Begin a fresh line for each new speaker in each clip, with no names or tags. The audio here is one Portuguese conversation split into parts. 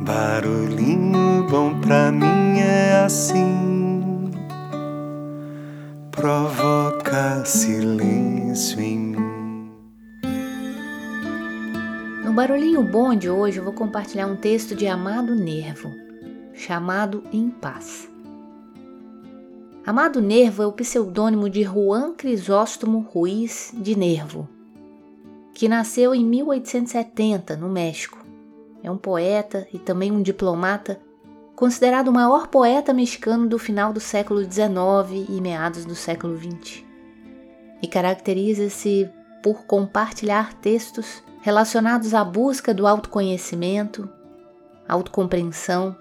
Barulhinho bom pra mim é assim, provoca silêncio em mim.
No Barulhinho Bom de hoje eu vou compartilhar um texto de Amado Nervo, chamado Em Paz. Amado Nervo é o pseudônimo de Juan Crisóstomo Ruiz de Nervo, que nasceu em 1870 no México é um poeta e também um diplomata, considerado o maior poeta mexicano do final do século XIX e meados do século XX. E caracteriza-se por compartilhar textos relacionados à busca do autoconhecimento, autocompreensão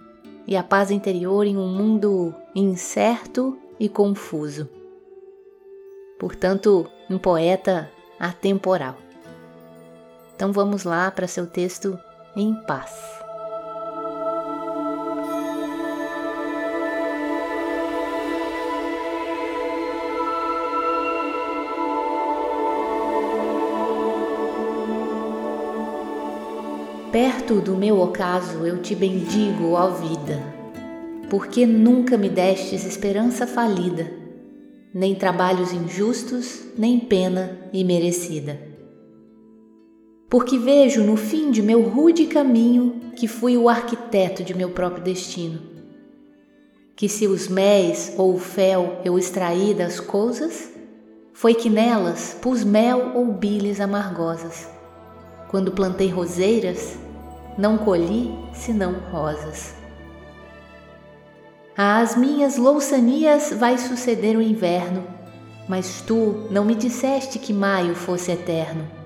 e a paz interior em um mundo incerto e confuso. Portanto, um poeta atemporal. Então vamos lá para seu texto em paz. Perto do meu ocaso eu te bendigo, ó vida, porque nunca me destes esperança falida, nem trabalhos injustos, nem pena imerecida porque vejo no fim de meu rude caminho que fui o arquiteto de meu próprio destino. Que se os méis ou o fel eu extraí das coisas, foi que nelas pus mel ou biles amargosas. Quando plantei roseiras, não colhi senão rosas. Às minhas louçanias vai suceder o inverno, mas tu não me disseste que maio fosse eterno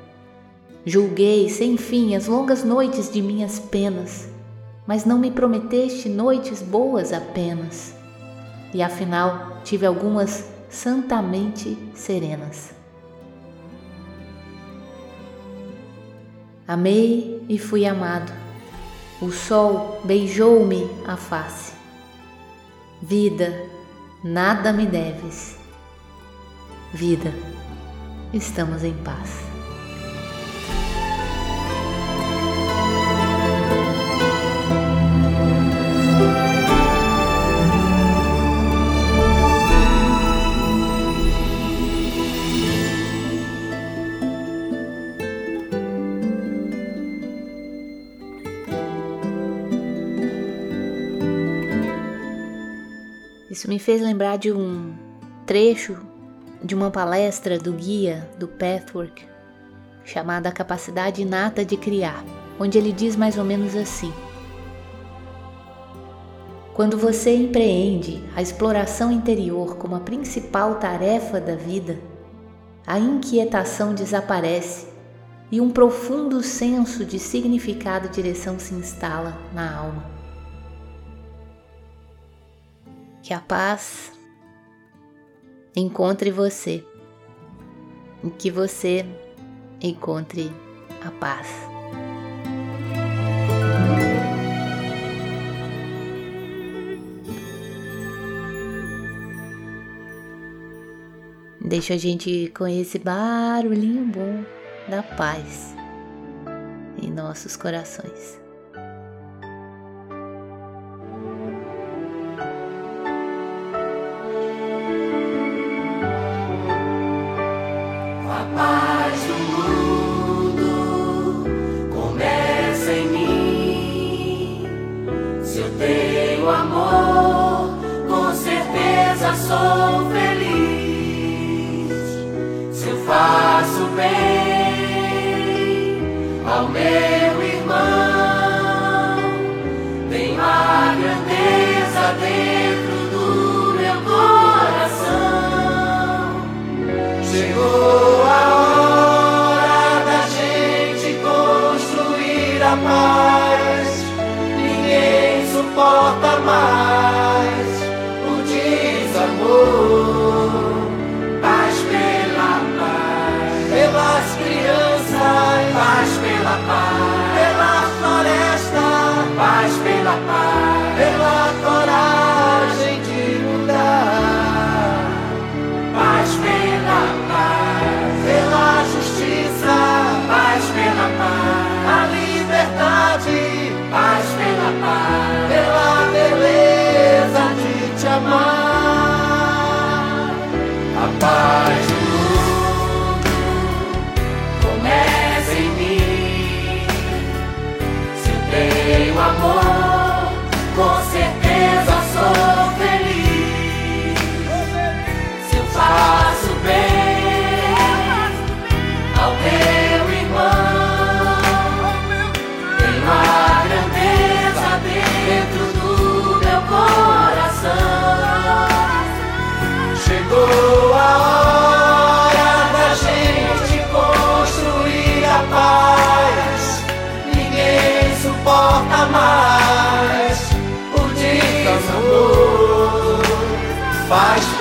Julguei sem fim as longas noites de minhas penas, mas não me prometeste noites boas apenas. E afinal tive algumas santamente serenas. Amei e fui amado. O sol beijou-me a face. Vida, nada me deves. Vida, estamos em paz. Isso me fez lembrar de um trecho de uma palestra do guia do Pathwork, chamada Capacidade Inata de Criar, onde ele diz mais ou menos assim: Quando você empreende a exploração interior como a principal tarefa da vida, a inquietação desaparece e um profundo senso de significado e direção se instala na alma. Que a paz encontre você e que você encontre a paz. Deixa a gente com esse barulhinho bom da paz em nossos corações.
Sou feliz. Se eu faço suporta mais amor, paz pela paz, pelas crianças, paz pela paz, pela floresta, paz pela paz, mais o desamor. Faz